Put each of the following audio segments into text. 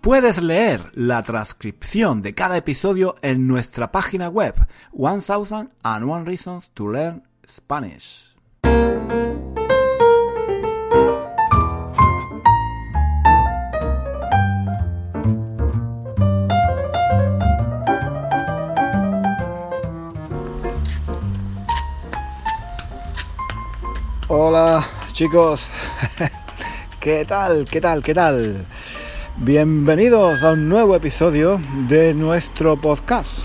Puedes leer la transcripción de cada episodio en nuestra página web 1001 Reasons to Learn Spanish. Hola chicos, ¿qué tal? ¿Qué tal? ¿Qué tal? Bienvenidos a un nuevo episodio de nuestro podcast.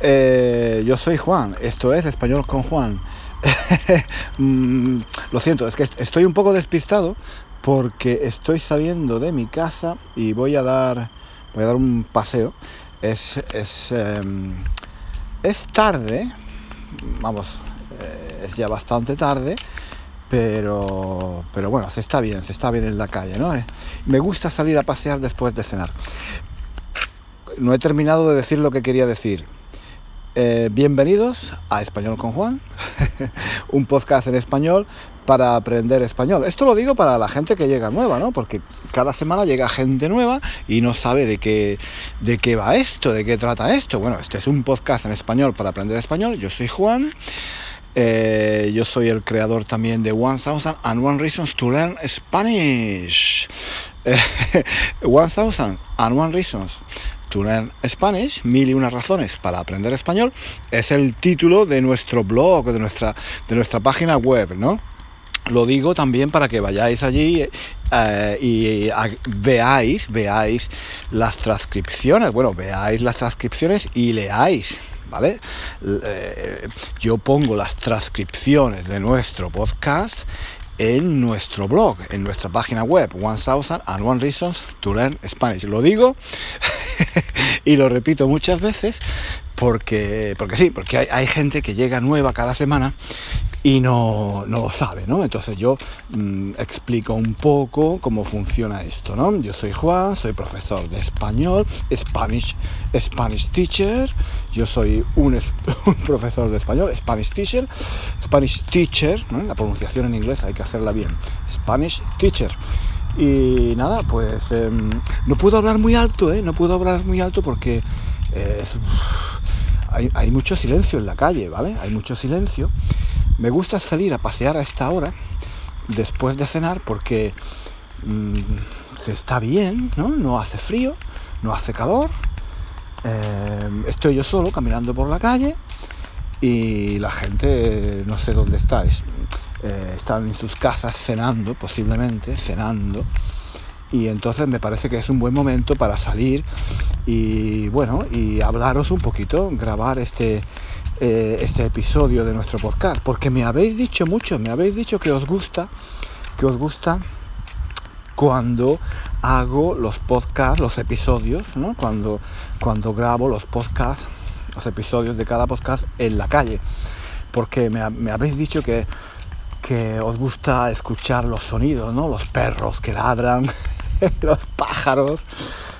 Eh, yo soy Juan, esto es Español con Juan. Mm, lo siento, es que estoy un poco despistado porque estoy saliendo de mi casa y voy a dar, voy a dar un paseo. Es, es, em, es tarde, vamos, eh, es ya bastante tarde pero, pero bueno, se está bien, se está bien en la calle, ¿no? Eh, me gusta salir a pasear después de cenar. No he terminado de decir lo que quería decir. Eh, bienvenidos a Español con Juan, un podcast en español para aprender español. Esto lo digo para la gente que llega nueva, ¿no? Porque cada semana llega gente nueva y no sabe de qué, de qué va esto, de qué trata esto. Bueno, este es un podcast en español para aprender español. Yo soy Juan. Eh, yo soy el creador también de One Thousand and One Reasons to Learn Spanish. One Thousand and One Reasons to Learn Spanish, mil y unas razones para aprender español, es el título de nuestro blog, de nuestra, de nuestra página web, ¿no? Lo digo también para que vayáis allí eh, y veáis, veáis las transcripciones, bueno, veáis las transcripciones y leáis ¿vale? Eh, yo pongo las transcripciones de nuestro podcast en nuestro blog, en nuestra página web, 1000 and One Reasons to Learn Spanish. Lo digo y lo repito muchas veces porque, porque sí, porque hay, gente que llega nueva cada semana y no, no lo sabe, ¿no? Entonces yo mm, explico un poco cómo funciona esto, ¿no? Yo soy Juan, soy profesor de español, Spanish, Spanish teacher, yo soy un, profesor de español, Spanish teacher, Spanish teacher, ¿no? La pronunciación en inglés hay que hacerla bien, Spanish teacher. Y nada, pues em, no puedo hablar muy alto, ¿eh? No puedo hablar muy alto porque eh, hay, hay mucho silencio en la calle, ¿vale? Hay mucho silencio. Me gusta salir a pasear a esta hora después de cenar porque mm, se está bien, ¿no? No hace frío, no hace calor. Eh, estoy yo solo caminando por la calle y la gente no sé dónde está. Eh, están en sus casas cenando, posiblemente, cenando. Y entonces me parece que es un buen momento para salir y bueno, y hablaros un poquito, grabar este, eh, este episodio de nuestro podcast, porque me habéis dicho mucho, me habéis dicho que os gusta, que os gusta cuando hago los podcasts, los episodios, ¿no? cuando, cuando grabo los podcasts, los episodios de cada podcast en la calle, porque me, me habéis dicho que, que os gusta escuchar los sonidos, ¿no? los perros que ladran, los pájaros,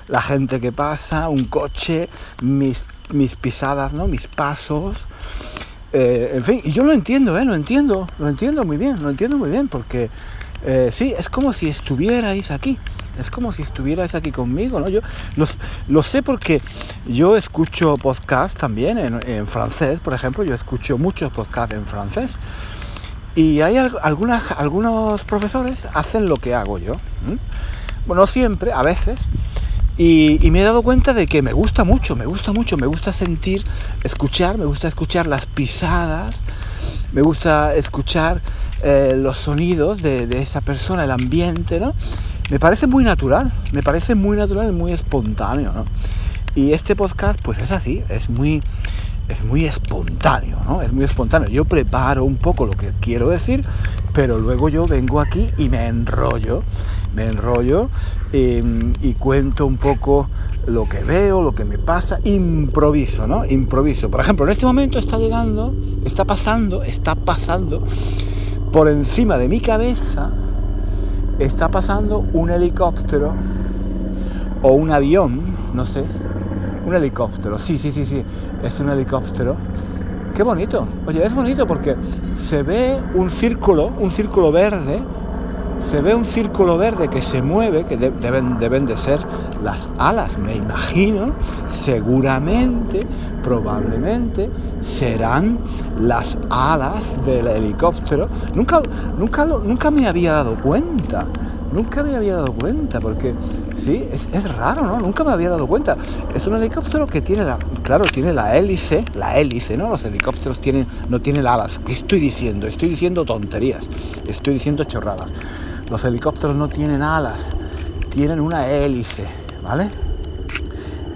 la gente que pasa, un coche, mis mis pisadas, ¿no? Mis pasos. Eh, en fin, y yo lo entiendo, ¿eh? Lo entiendo, lo entiendo muy bien, lo entiendo muy bien, porque eh, sí, es como si estuvierais aquí. Es como si estuvierais aquí conmigo, ¿no? Yo lo sé porque yo escucho podcast también en, francés, por ejemplo, yo escucho muchos podcasts en francés. Y hay algunas, algunos profesores hacen lo que hago yo. Bueno, siempre, a veces, y, me he dado cuenta de que me gusta mucho, me gusta mucho, me gusta sentir, escuchar, me gusta escuchar las pisadas, me gusta escuchar eh, los sonidos de, esa persona, el ambiente, ¿no? Me parece muy natural, me parece muy natural, muy espontáneo, ¿no? Y este podcast, pues es así, es muy, es muy espontáneo, ¿no? Es muy espontáneo. Yo preparo un poco lo que quiero decir, pero luego yo vengo aquí y me enrollo me enrollo em, y cuento un poco lo que veo, lo que me pasa, improviso, ¿no? Improviso. Por ejemplo, en este momento está llegando, está pasando, está pasando por encima de mi cabeza, está pasando un helicóptero o un avión, no sé, un helicóptero, sí, sí, sí, sí, es un helicóptero. Qué bonito, oye, es bonito porque se ve un círculo, un círculo verde, se ve un círculo verde que se mueve, que deben, deben de ser las alas, me imagino, seguramente, probablemente, serán las alas del helicóptero. Nunca, nunca, nunca me había dado cuenta, nunca me había dado cuenta, porque sí, es, es, raro, ¿no? Nunca me había dado cuenta. Es un helicóptero que tiene la, claro, tiene la hélice, la hélice, ¿no? Los helicópteros tienen, no tienen alas. ¿Qué estoy diciendo? Estoy diciendo tonterías, estoy diciendo chorradas. Los helicópteros no tienen alas, tienen una hélice, ¿vale?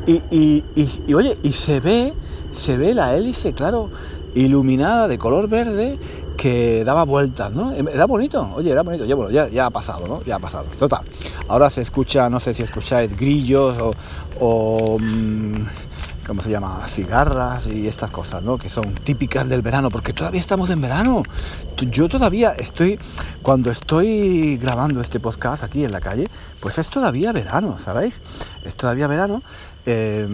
Y, y, y, oye, y se ve, se ve la hélice, claro, iluminada de color verde que daba vueltas, ¿no? Era bonito, oye, era bonito, ya, bueno, ya, ya ha pasado, ¿no? Ya ha pasado. Total. Ahora se escucha, no sé si escucháis grillos o, o mmm, ¿cómo se llama? Cigarras y estas cosas, ¿no? Que son típicas del verano, porque todavía estamos en verano. Yo todavía estoy, cuando estoy grabando este podcast aquí en la calle, pues es todavía verano, ¿sabéis? Es todavía verano. Eh,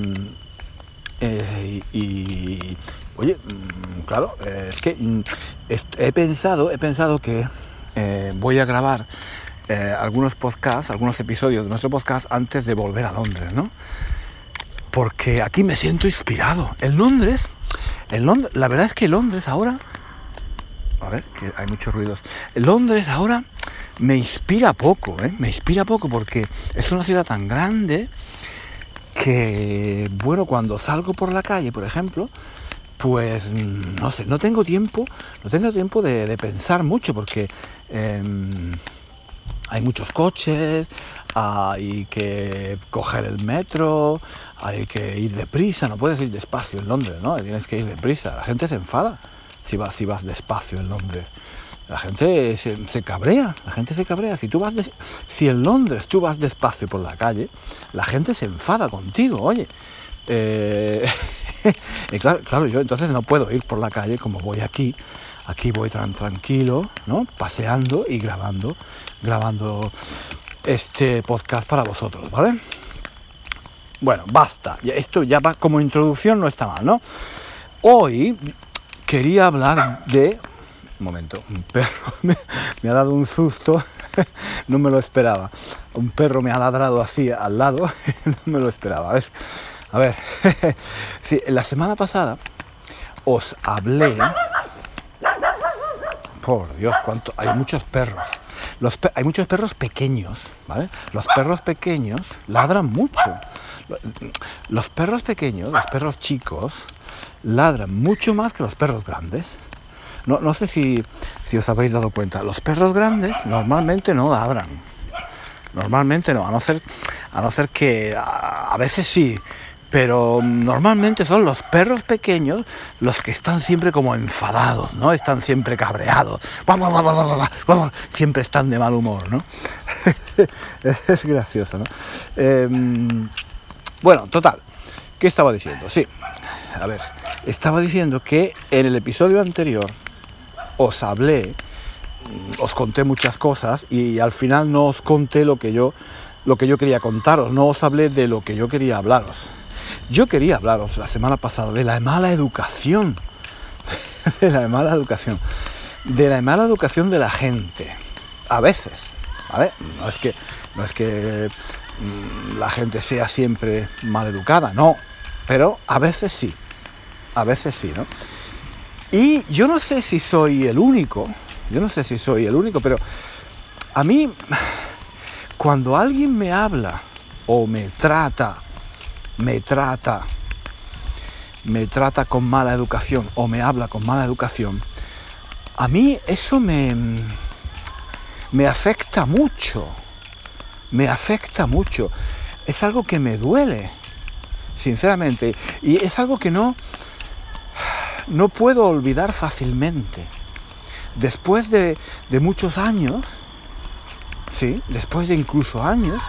eh, y, oye, mm, claro, es que mm, he pensado, he pensado que eh, voy a grabar eh, algunos podcasts, algunos episodios de nuestro podcast antes de volver a Londres, ¿no? Porque aquí me siento inspirado. En Londres, en Londres, la verdad es que Londres ahora, a ver, que hay muchos ruidos. Londres ahora me inspira poco, ¿eh? me inspira poco porque es una ciudad tan grande que, bueno, cuando salgo por la calle, por ejemplo, pues no sé, no tengo tiempo, no tengo tiempo de, pensar mucho porque eh, hay muchos coches, hay que coger el metro, hay que ir deprisa, no puedes ir despacio en Londres, ¿no? Tienes que ir deprisa. La gente se enfada si vas, si vas despacio en Londres. La gente se, cabrea, la gente se cabrea. Si tú vas si en Londres tú vas despacio por la calle, la gente se enfada contigo, oye. Eh, claro, yo entonces no puedo ir por la calle como voy aquí. Aquí voy tan tranquilo, ¿no? Paseando y grabando, grabando este podcast para vosotros, ¿vale? Bueno, basta. Esto ya va como introducción, no está mal, ¿no? Hoy quería hablar de... Un momento, un perro me, ha dado un susto, no me lo esperaba. Un perro me ha ladrado así al lado, no me lo esperaba. ¿ves? A ver, sí, la semana pasada os hablé... Por Dios, cuánto... Hay muchos perros hay muchos perros pequeños, ¿vale? Los perros pequeños ladran mucho. Los perros pequeños, los perros chicos, ladran mucho más que los perros grandes. No, no sé si, si os habéis dado cuenta. Los perros grandes normalmente no ladran. Normalmente no, a no ser, a no ser que a veces sí, pero normalmente son los perros pequeños los que están siempre como enfadados, ¿no? Están siempre cabreados, siempre están de mal humor, ¿no? es gracioso, ¿no? Em, bueno, total, ¿qué estaba diciendo? Sí, a ver, estaba diciendo que en el episodio anterior os hablé, os conté muchas cosas y al final no os conté lo que yo lo que yo quería contaros, no os hablé de lo que yo quería hablaros. Yo quería hablaros la semana pasada de la mala educación, de la mala educación, de la mala educación de la gente. A veces, ¿vale? No es que, no es que mm, la gente sea siempre mal educada, no, pero a veces sí, a veces sí, ¿no? Y yo no sé si soy el único, yo no sé si soy el único, pero a mí, cuando alguien me habla o me trata me trata, me trata con mala educación o me habla con mala educación, a mí eso me, me afecta mucho, me afecta mucho. Es algo que me duele, sinceramente, y es algo que no, no puedo olvidar fácilmente. Después de, de muchos años, sí, después de incluso años,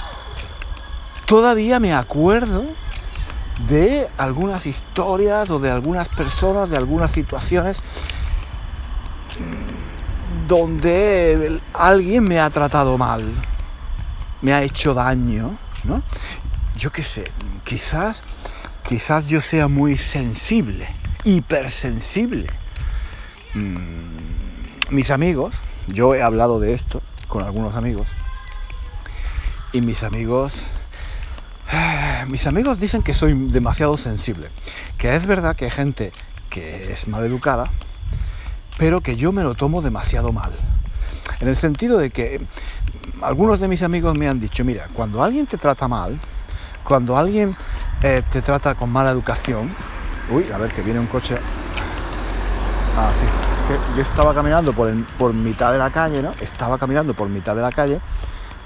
todavía me acuerdo de algunas historias o de algunas personas, de algunas situaciones donde alguien me ha tratado mal, me ha hecho daño, ¿no? Yo qué sé, quizás, quizás yo sea muy sensible, hipersensible. Mm, mis amigos, yo he hablado de esto con algunos amigos, y mis amigos mis amigos dicen que soy demasiado sensible, que es verdad que hay gente que es mal educada, pero que yo me lo tomo demasiado mal. En el sentido de que algunos de mis amigos me han dicho, mira, cuando alguien te trata mal, cuando alguien eh, te trata con mala educación, uy, a ver que viene un coche. Ah. Yo estaba caminando por, por mitad de la calle, ¿no? Estaba caminando por mitad de la calle.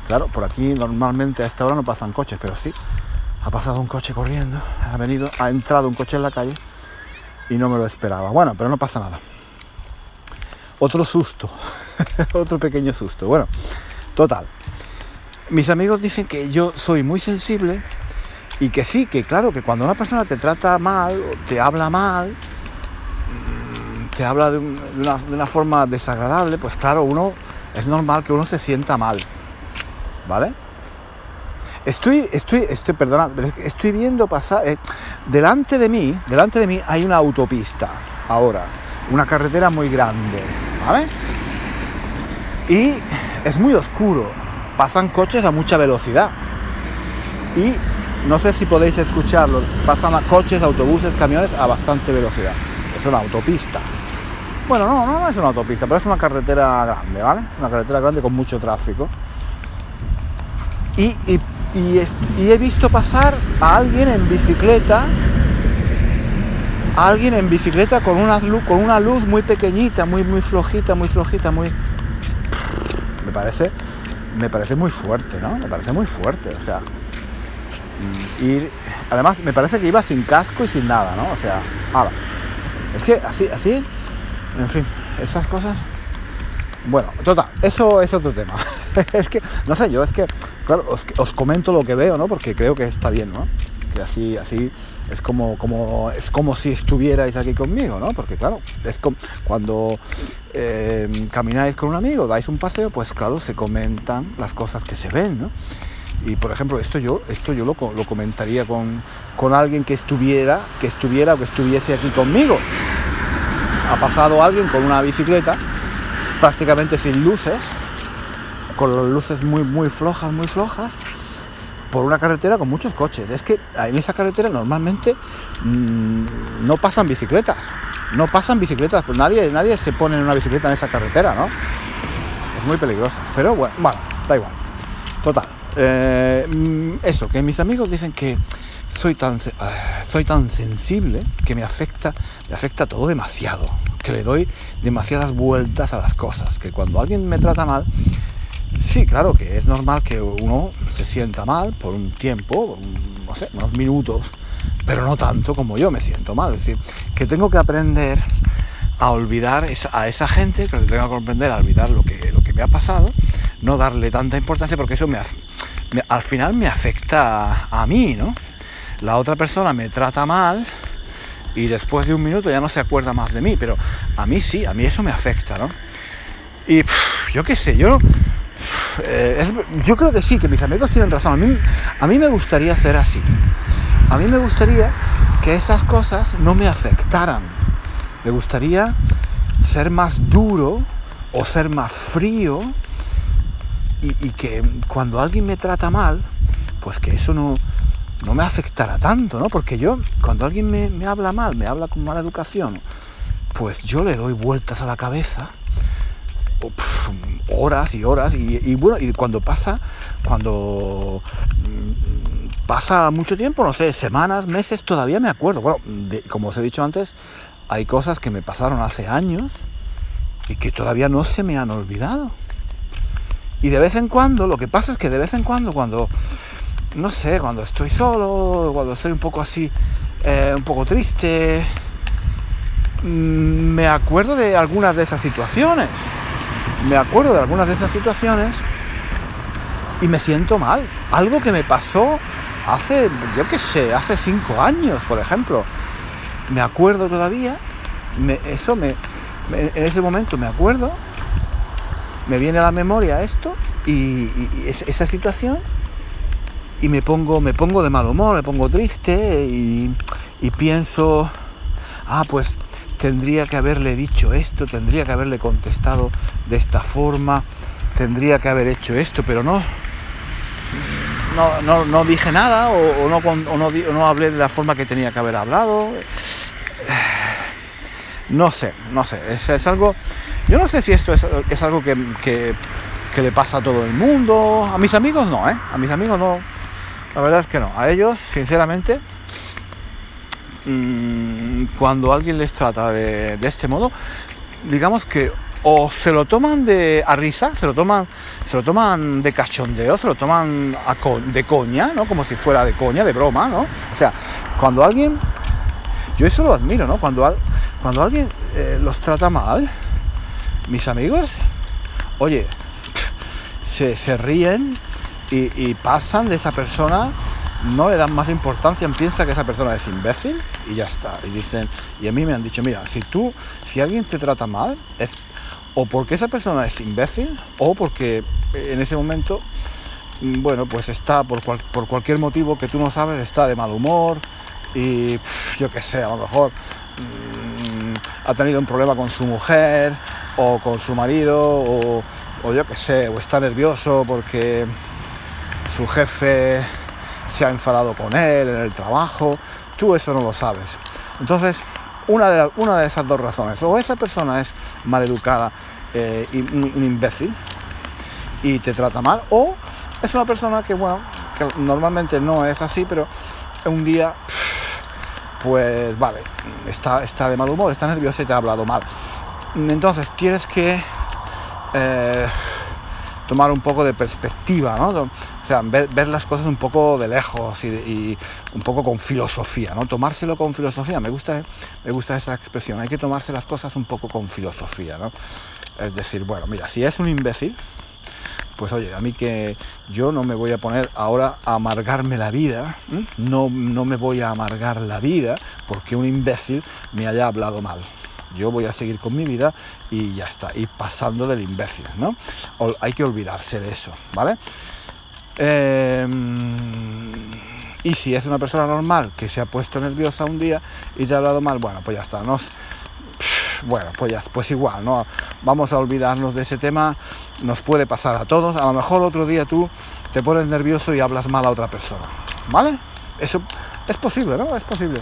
Claro, por aquí normalmente a esta hora no pasan coches, pero sí. Ha pasado un coche corriendo, ha venido, ha entrado un coche en la calle y no me lo esperaba. Bueno, pero no pasa nada otro susto, otro pequeño susto. Bueno, total. Mis amigos dicen que yo soy muy sensible y que sí, que claro, que cuando una persona te trata mal, te habla mal, mm, te habla de, una, de una forma desagradable, pues claro, uno es normal que uno se sienta mal, ¿vale? Estoy, estoy, estoy, perdona, estoy viendo pasar, eh, delante de mí, delante de mí hay una autopista, ahora, una carretera muy grande, ¿vale? Y es muy oscuro, pasan coches a mucha velocidad. Y no sé si podéis escucharlo, pasan coches, autobuses, camiones a bastante velocidad. Es una autopista. Bueno, no, no, no es una autopista, pero es una carretera grande, ¿vale? Una carretera grande con mucho tráfico. Y, y, he visto pasar a alguien en bicicleta alguien en bicicleta con una luz, con una luz muy pequeñita, muy muy flojita, muy flojita, muy me parece me parece muy fuerte, ¿no? Me parece muy fuerte, o sea, y además me parece que iba sin casco y sin nada, ¿no? O sea, nada. Es que así así en fin, esas cosas bueno, total, eso es otro tema. es que, no sé, yo es que, claro, os, os comento lo que veo, ¿no? Porque creo que está bien, ¿no? así, así es como, como, es como si estuvierais aquí conmigo, ¿no? Porque claro, es como cuando eh, camináis con un amigo, dais un paseo, pues claro, se comentan las cosas que se ven, ¿no? Y por ejemplo, esto yo, esto yo lo, lo comentaría con, con alguien que estuviera, que estuviera o que estuviese aquí conmigo. Ha pasado alguien con una bicicleta, prácticamente sin luces, con las luces muy, muy flojas, muy flojas, por una carretera con muchos coches. Es que en esa carretera normalmente mm, no pasan bicicletas. No pasan bicicletas, pues nadie, nadie se pone en una bicicleta en esa carretera, ¿no? Es muy peligrosa. Pero bueno, bueno, da igual. Total. Eh, mm, eso, que mis amigos dicen que soy tan, eh, soy tan sensible que me afecta, me afecta todo demasiado. Que le doy demasiadas vueltas a las cosas. Que cuando alguien me trata mal, Sí, claro que es normal que uno se sienta mal por un tiempo, no sé, unos minutos, pero no tanto como yo me siento mal. Es decir, que tengo que aprender a olvidar a esa gente, que tengo que aprender a olvidar lo que, lo que me ha pasado, no darle tanta importancia porque eso me, al final me afecta a, mí, ¿no? La otra persona me trata mal y después de un minuto ya no se acuerda más de mí, pero a mí sí, a mí eso me afecta, ¿no? Y yo qué sé, yo eh, yo creo que sí, que mis amigos tienen razón. A mí, a mí me gustaría ser así. A mí me gustaría que esas cosas no me afectaran. Me gustaría ser más duro o ser más frío y, que cuando alguien me trata mal, pues que eso no, no me afectara tanto, ¿no? Porque yo, cuando alguien me, me habla mal, me habla con mala educación, pues yo le doy vueltas a la cabeza horas y horas y, bueno y cuando pasa cuando mm, pasa mucho tiempo no sé semanas meses todavía me acuerdo bueno como os he dicho antes hay cosas que me pasaron hace años y que todavía no se me han olvidado y de vez en cuando lo que pasa es que de vez en cuando cuando no sé cuando estoy solo cuando estoy un poco así eh, un poco triste mm, me acuerdo de algunas de esas situaciones me acuerdo de algunas de esas situaciones y me siento mal. Algo que me pasó hace, yo qué sé, hace cinco años, por ejemplo. Me acuerdo todavía, eso me, en ese momento me acuerdo, me viene a la memoria esto y, esa situación y me pongo, me pongo de mal humor, me pongo triste y, pienso, ah, pues tendría que haberle dicho esto, tendría que haberle contestado de esta forma, tendría que haber hecho esto, pero no, no, no, dije nada o, no, o, no, hablé de la forma que tenía que haber hablado. No sé, no sé, es, es algo, yo no sé si esto es, es algo que, que, que, le pasa a todo el mundo, a mis amigos no, ¿eh? A mis amigos no, la verdad es que no, a ellos, sinceramente, mm, cuando alguien les trata de, este modo, digamos que o se lo toman de a risa, se lo toman, se lo toman de cachondeo, se lo toman de coña, ¿no? Como si fuera de coña, de broma, ¿no? O sea, cuando alguien, yo eso lo admiro, ¿no? Cuando, cuando alguien eh, los trata mal, mis amigos, oye, se, ríen y, pasan de esa persona no le dan más importancia, piensa que esa persona es imbécil y ya está. Y dicen, y a mí me han dicho, mira, si tú, si alguien te trata mal, es o porque esa persona es imbécil o porque en ese momento, mm, bueno, pues está por, por cualquier motivo que tú no sabes, está de mal humor y yo qué sé, a lo mejor mm, ha tenido un problema con su mujer o con su marido o, o yo qué sé, o está nervioso porque su jefe se ha enfadado con él en el trabajo, tú eso no lo sabes. Entonces, una de, esas dos razones. O esa persona es maleducada eh, y un, imbécil y te trata mal, o es una persona que, bueno, que normalmente no es así, pero un día, pues vale, está, está de mal humor, está nervioso y te ha hablado mal. Entonces tienes que eh, tomar un poco de perspectiva, ¿no? O sea, ver, las cosas un poco de lejos y, un poco con filosofía, ¿no? Tomárselo con filosofía, me gusta, me gusta esa expresión, hay que tomarse las cosas un poco con filosofía, ¿no? Es decir, bueno, mira, si es un imbécil, pues oye, a mí que yo no me voy a poner ahora a amargarme la vida, no, no me voy a amargar la vida porque un imbécil me haya hablado mal yo voy a seguir con mi vida y ya está, y pasando del imbécil, ¿no? hay que olvidarse de eso, ¿vale? Em, y si es una persona normal que se ha puesto nerviosa un día y te ha hablado mal, bueno, pues ya está, ¿no? Bueno, pues ya, pues igual, ¿no? Vamos a olvidarnos de ese tema, nos puede pasar a todos, a lo mejor otro día tú te pones nervioso y hablas mal a otra persona, ¿vale? Eso es posible, ¿no? Es posible.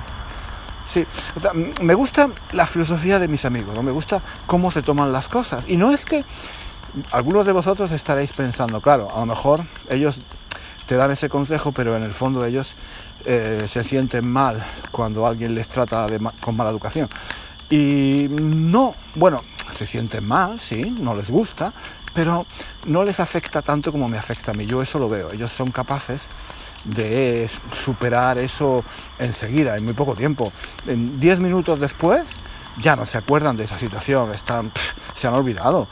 Sí, me gusta la filosofía de mis amigos, ¿no? me gusta cómo se toman las cosas. Y no es que algunos de vosotros estaréis pensando, claro, a lo mejor ellos te dan ese consejo, pero en el fondo ellos eh, se sienten mal cuando alguien les trata con mala educación. Y no, bueno, se sienten mal, sí, no les gusta, pero no les afecta tanto como me afecta a mí. Yo eso lo veo. Ellos son capaces de superar eso enseguida, en muy poco tiempo. En 10 minutos después ya no se acuerdan de esa situación, están, se han olvidado,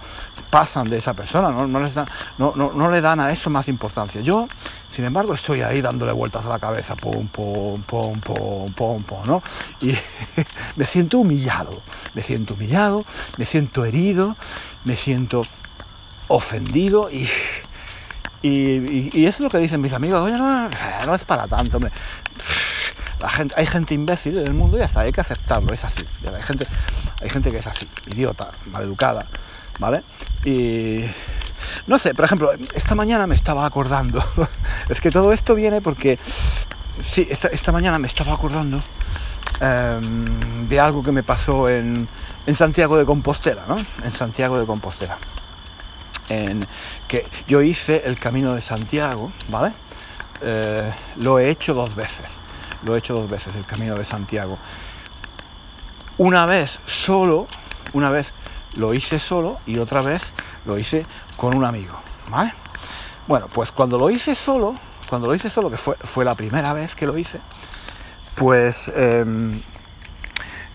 pasan de esa persona, no, no, les no, no, le dan a eso más importancia. Yo, sin embargo, estoy ahí dándole vueltas a la cabeza, pum, pum, pum, pum, pum, pum, ¿no? Y me siento humillado, me siento humillado, me siento herido, me siento ofendido y y, y, eso es lo que dicen mis amigos, oye, no, no es para tanto, hombre. Hay gente imbécil en el mundo y ya está, hay que aceptarlo, es así. Hay gente, que es así, idiota, maleducada, ¿vale? Y no sé, por ejemplo, esta mañana me estaba acordando, es que todo esto viene porque, sí, esta, mañana me estaba acordando em, de algo que me pasó en, Santiago de Compostela, ¿no? En Santiago de Compostela que yo hice el camino de Santiago, ¿vale? Eh, lo he hecho dos veces, lo he hecho dos veces el camino de Santiago. Una vez solo, una vez lo hice solo y otra vez lo hice con un amigo, ¿vale? Bueno, pues cuando lo hice solo, cuando lo hice solo, que fue, fue la primera vez que lo hice, pues em,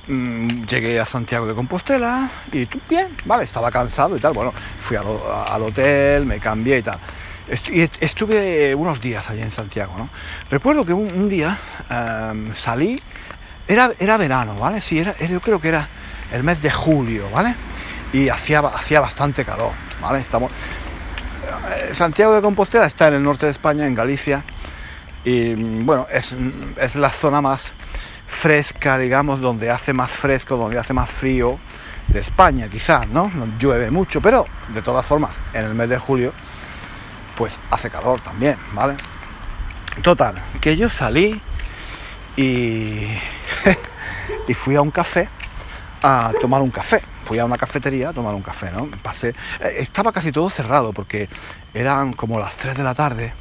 Mm, llegué a Santiago de Compostela y bien, vale, estaba cansado y tal. Bueno, fui al, hotel, me cambié y tal. Estuve unos días allí en Santiago, ¿no? Recuerdo que un, día em, salí, era, era verano, ¿vale? Sí, era, yo creo que era el mes de julio, ¿vale? Y hacía, hacía bastante calor, ¿vale? Estamos... Eh, Santiago de Compostela está en el norte de España, en Galicia, y bueno, es, es la zona más fresca, digamos, donde hace más fresco, donde hace más frío de España, quizás, ¿no? No llueve mucho, pero de todas formas, en el mes de julio, pues hace calor también, ¿vale? Total, que yo salí y, fui a un café a tomar un café. Fui a una cafetería a tomar un café, ¿no? Pasé, eh, estaba casi todo cerrado porque eran como las 3 de la tarde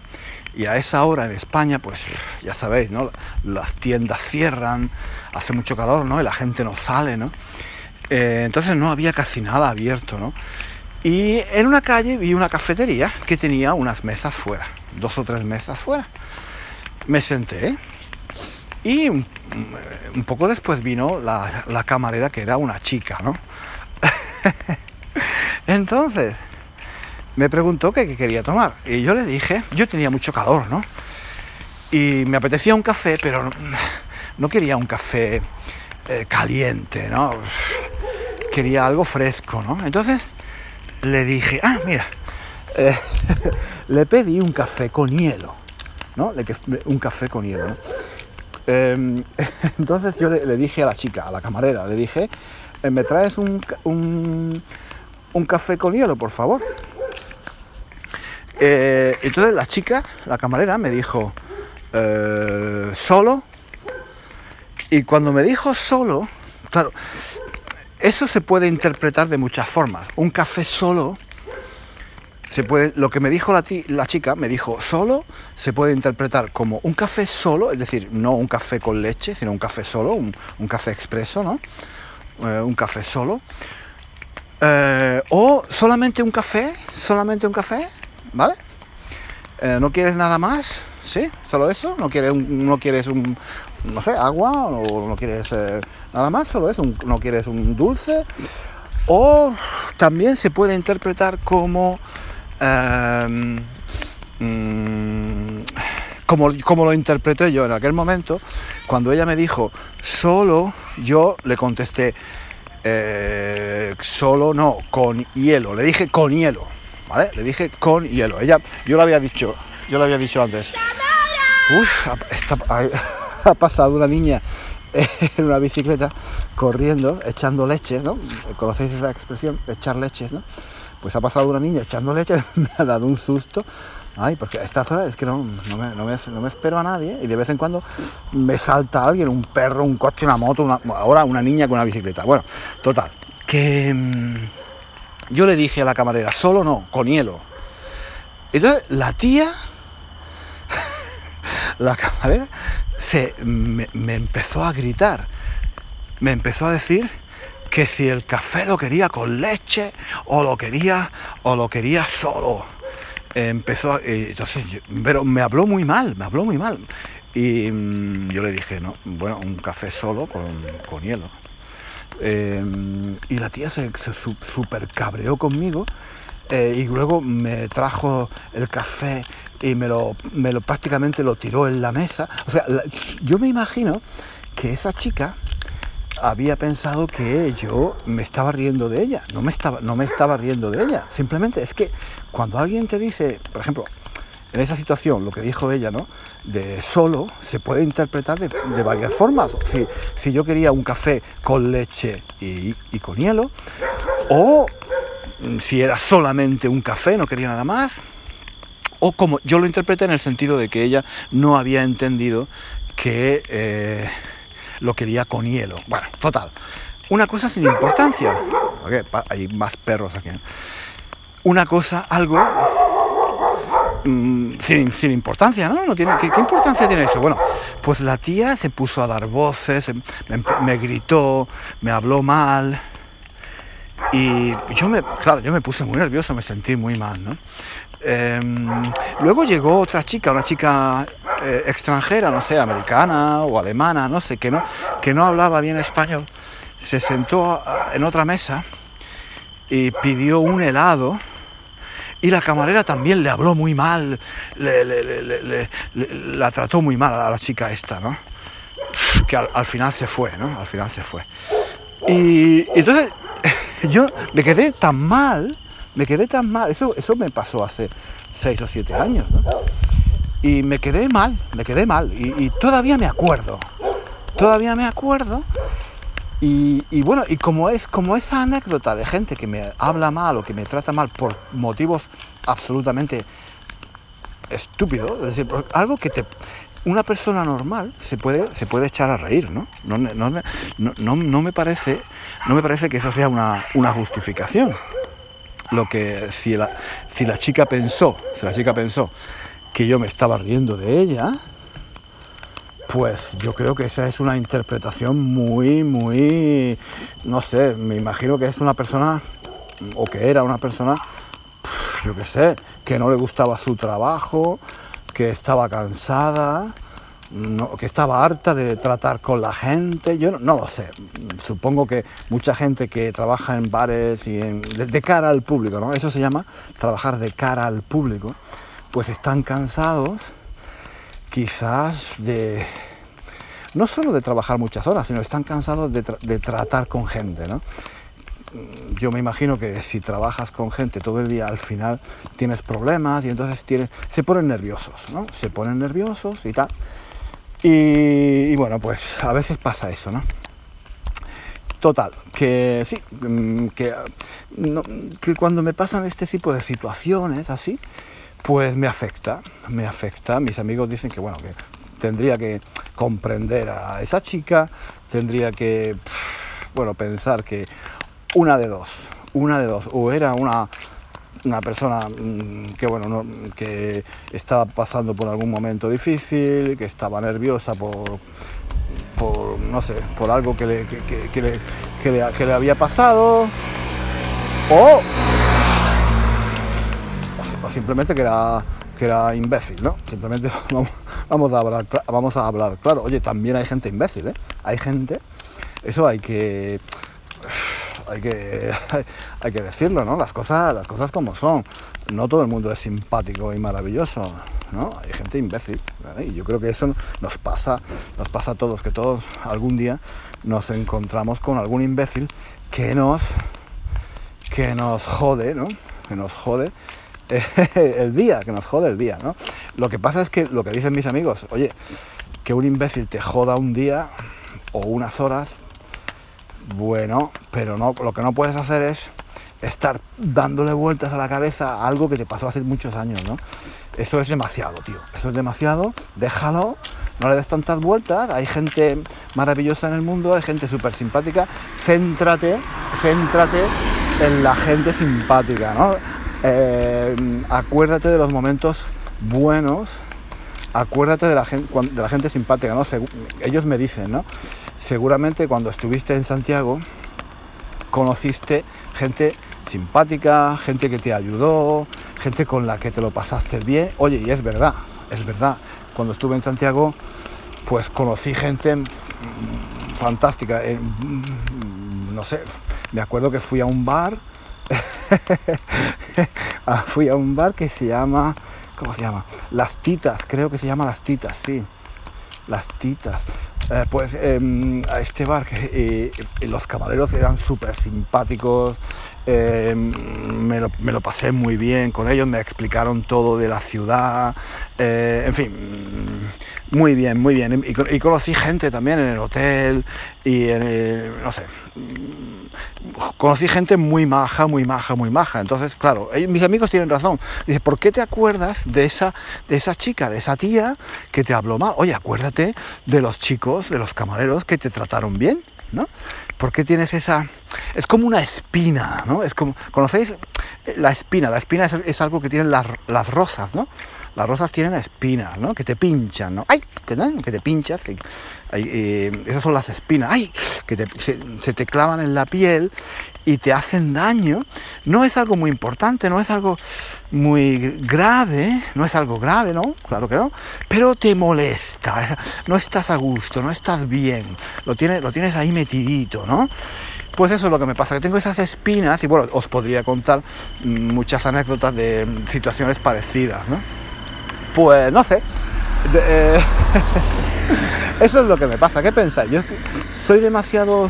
y a esa hora en España, pues ya sabéis, ¿no? Las tiendas cierran, hace mucho calor, ¿no? Y la gente no sale, ¿no? Eh, entonces no había casi nada abierto, ¿no? Y en una calle vi una cafetería que tenía unas mesas fuera, dos o tres mesas fuera. Me senté y un, poco después vino la, camarera que era una chica, ¿no? Entonces me preguntó qué quería tomar y yo le dije, yo tenía mucho calor, ¿no? Y me apetecía un café, pero no quería un café eh, caliente, ¿no? Quería algo fresco, ¿no? Entonces le dije, ah, mira, eh, le pedí un café con hielo, ¿no? Un café con hielo. Em, entonces yo le, dije a la chica, a la camarera, le dije, eh, ¿me traes un, un, un café con hielo, por favor? entonces la chica, la camarera, me dijo, ¿solo? Y cuando me dijo solo, claro, eso se puede interpretar de muchas formas. Un café solo, se puede, lo que me dijo la, chica, me dijo solo, se puede interpretar como un café solo, es decir, no un café con leche, sino un café solo, un, café expreso, ¿no? Eh, un café solo. Eh, o solamente un café, solamente un café, ¿vale? Eh, ¿No quieres nada más? ¿Sí? ¿Solo eso? ¿No quieres un, no quieres un, no sé, agua? ¿O no quieres eh, nada más? ¿Solo eso? ¿No quieres un dulce? O también se puede interpretar como... Em, mm, como, como, lo interpreté yo en aquel momento, cuando ella me dijo solo, yo le contesté eh, solo no, con hielo. Le dije con hielo, ¿vale? Le dije con hielo. Ella, yo lo había dicho, yo lo había dicho antes. Uf, ha, pasado una niña en una bicicleta corriendo, echando leche, ¿no? ¿Conocéis esa expresión? Echar leche, ¿no? Pues ha pasado una niña echando leche, me ha dado un susto. Ay, porque a estas horas es que no, no, me, espero a nadie y de vez en cuando me salta alguien, un perro, un coche, una moto, ahora una niña con una bicicleta. Bueno, total, que mm, yo le dije a la camarera, solo no, con hielo. Entonces la tía la camarera me, empezó a gritar, me empezó a decir que si el café lo quería con leche o lo quería o lo quería solo. Empezó, entonces, pero me habló muy mal, me habló muy mal. Y mm, yo le dije, no, bueno, un café solo con, hielo. Em, y la tía se, se super cabreó conmigo eh, y luego me trajo el café y me lo, me lo prácticamente lo tiró en la mesa. O sea, yo me imagino que esa chica había pensado que yo me estaba riendo de ella. No me estaba, no me estaba riendo de ella. Simplemente es que cuando alguien te dice, por ejemplo, en esa situación, lo que dijo ella, ¿no? De solo, se puede interpretar de, varias formas. Si, si, yo quería un café con leche y, y con hielo, o si era solamente un café, no quería nada más, o como yo lo interpreté en el sentido de que ella no había entendido que eh, lo quería con hielo. Bueno, total. Una cosa sin importancia. hay más perros aquí. Una cosa, algo mm, sin, importancia, ¿no? no tiene, ¿qué, importancia tiene eso? Bueno, pues la tía se puso a dar voces, me, me gritó, me habló mal, y yo me, claro, yo me puse muy nervioso, me sentí muy mal, ¿no? Em, luego llegó otra chica, una chica eh, extranjera, no sé, americana o alemana, no sé, que no, que no hablaba bien español. Se sentó en otra mesa y pidió un helado Y la camarera también le habló muy mal, la trató muy mal a la chica esta, ¿no? Que al, final se fue, ¿no? Al final se fue. Y, entonces yo me quedé tan mal, me quedé tan mal, eso, eso me pasó hace seis o siete años, ¿no? Y me quedé mal, me quedé mal. Y, todavía me acuerdo, todavía me acuerdo. Y, bueno, y como es como esa anécdota de gente que me habla mal o que me trata mal por motivos absolutamente estúpidos, es decir, algo que te una persona normal se puede se puede echar a reír, ¿no? No, no, no, no me parece no me parece que eso sea una, una justificación. Lo que si la, si la chica pensó, si la chica pensó que yo me estaba riendo de ella, pues yo creo que esa es una interpretación muy, muy, no sé, me imagino que es una persona, o que era una persona, yo qué sé, que no le gustaba su trabajo, que estaba cansada, que estaba harta de tratar con la gente, yo no, lo sé. Supongo que mucha gente que trabaja en bares y en, de, cara al público, ¿no? Eso se llama trabajar de cara al público pues están cansados quizás de no solo de trabajar muchas horas, sino están cansados de, tratar con gente, ¿no? Yo me imagino que si trabajas con gente todo el día, al final tienes problemas y entonces se ponen nerviosos, ¿no? Se ponen nerviosos y tal. Y, bueno, pues a veces pasa eso, ¿no? Total, que sí, mm, que, que cuando me pasan este tipo de situaciones así, pues me afecta, me afecta. Mis amigos dicen que bueno, que tendría que comprender a esa chica, tendría que, bueno, pensar que una de dos, una de dos, o era una, una persona mm, que bueno que estaba pasando por algún momento difícil, que estaba nerviosa por, por no sé, por algo que le, que, le, que le había pasado, o simplemente que era, que era imbécil, ¿no? Simplemente vamos, a hablar, vamos a hablar claro. Oye, también hay gente imbécil, ¿eh? Hay gente, eso hay que hay que decirlo, ¿no? Las cosas las cosas como son. No todo el mundo es simpático y maravilloso, ¿no? Hay gente imbécil, Y yo creo que eso nos pasa nos pasa a todos que todos algún día nos encontramos con algún imbécil que nos que nos jode, ¿no? Que nos jode el día, que nos jode el día, ¿no? Lo que pasa es que lo que dicen mis amigos, oye, que un imbécil te joda un día o unas horas, bueno, pero no, lo que no puedes hacer es estar dándole vueltas a la cabeza a algo que te pasó hace muchos años, ¿no? Eso es demasiado, tío. Eso es demasiado. Déjalo, no le des tantas vueltas. Hay gente maravillosa en el mundo, hay gente súper simpática. Céntrate, céntrate en la gente simpática, ¿no? Eh, acuérdate de los momentos buenos, acuérdate de la gente, de la gente simpática, ¿no? ellos me dicen, ¿no? Seguramente cuando estuviste en Santiago conociste gente simpática, gente que te ayudó, gente con la que te lo pasaste bien. Oye, y es verdad, es verdad. Cuando estuve en Santiago, pues conocí gente fantástica. no sé, me acuerdo que fui a un bar Ah, fui a un bar que se llama, ¿cómo se llama? Las Titas, creo que se llama Las Titas, sí. Las Titas. Eh, pues em, a este bar que eh, los camareros eran súper simpáticos, em, me, lo, pasé muy bien con ellos, me explicaron todo de la ciudad, eh, en fin, muy bien, muy bien. Y, conocí gente también en el hotel y en, no sé, conocí gente muy maja, muy maja, muy maja. Entonces, claro, mis amigos tienen razón. Dice, ¿por qué te acuerdas de esa, de esa chica, de esa tía que te habló mal? Oye, acuérdate de los chicos de los camareros que te trataron bien, ¿no? ¿Por qué tienes esa...? Es como una espina, ¿no? Es como... ¿Conocéis la espina? La espina es, algo que tienen las, las, rosas, ¿no? Las rosas tienen espinas, ¿no? Que te pinchan, ¿no? ¡Ay! Que, que te pinchas. Eh, esas son las espinas. ¡Ay! Que se, se te clavan en la piel y te hacen daño, no es algo muy importante, no es algo muy grave, no es algo grave, ¿no? Claro que no, pero te molesta, no estás a gusto, no estás bien, lo tienes, lo tienes ahí metidito, ¿no? pues eso es lo que me pasa, que tengo esas espinas y bueno, os podría contar muchas anécdotas de situaciones parecidas, ¿no? Pues no sé. Eh, eso es lo que me pasa. ¿Qué pensáis? Yo soy demasiado,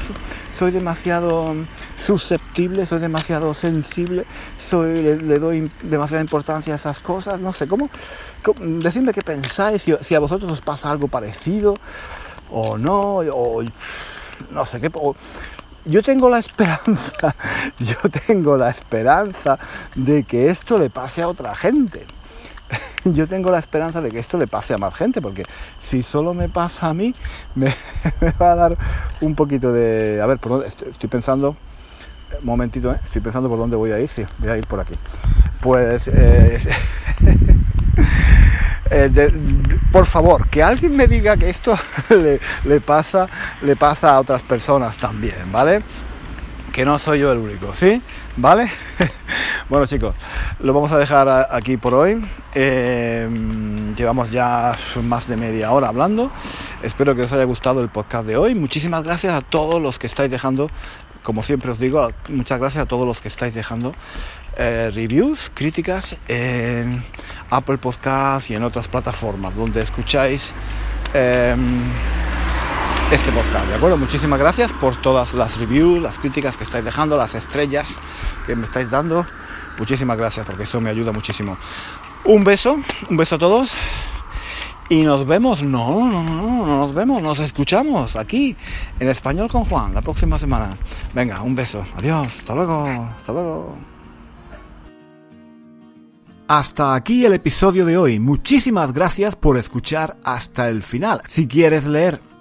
soy demasiado susceptible, soy demasiado sensible, le, doy demasiada importancia a esas cosas. No sé, ¿cómo? decidme qué pensáis, si, a vosotros os pasa algo parecido o no, o no sé qué. yo tengo la esperanza, yo tengo la esperanza de que esto le pase a otra gente. yo tengo la esperanza de que esto le pase a más gente, porque si solo me pasa a mí, me, va a dar un poquito de... A ver, estoy, pensando... Un momentito, ¿eh? estoy pensando por dónde voy a ir. Sí, voy a ir por aquí. Pues... Eh, eh, por favor, que alguien me diga que esto le, le, pasa, le pasa a otras personas también, ¿vale? Que no soy yo el único, ¿sí? ¿Vale? bueno chicos, lo vamos a dejar aquí por hoy. Eh, llevamos ya más de media hora hablando. Espero que os haya gustado el podcast de hoy. Muchísimas gracias a todos los que estáis dejando, como siempre os digo, muchas gracias a todos los que estáis dejando eh, reviews, críticas en Apple Podcasts y en otras plataformas donde escucháis. Eh, este podcast, ¿de acuerdo? Muchísimas gracias por todas las reviews, las críticas que estáis dejando, las estrellas que me estáis dando. Muchísimas gracias porque eso me ayuda muchísimo. Un beso, un beso a todos. Y nos vemos, no, no, no, no nos vemos, nos escuchamos aquí en español con Juan la próxima semana. Venga, un beso, adiós, hasta luego, hasta luego. Hasta aquí el episodio de hoy. Muchísimas gracias por escuchar hasta el final. Si quieres leer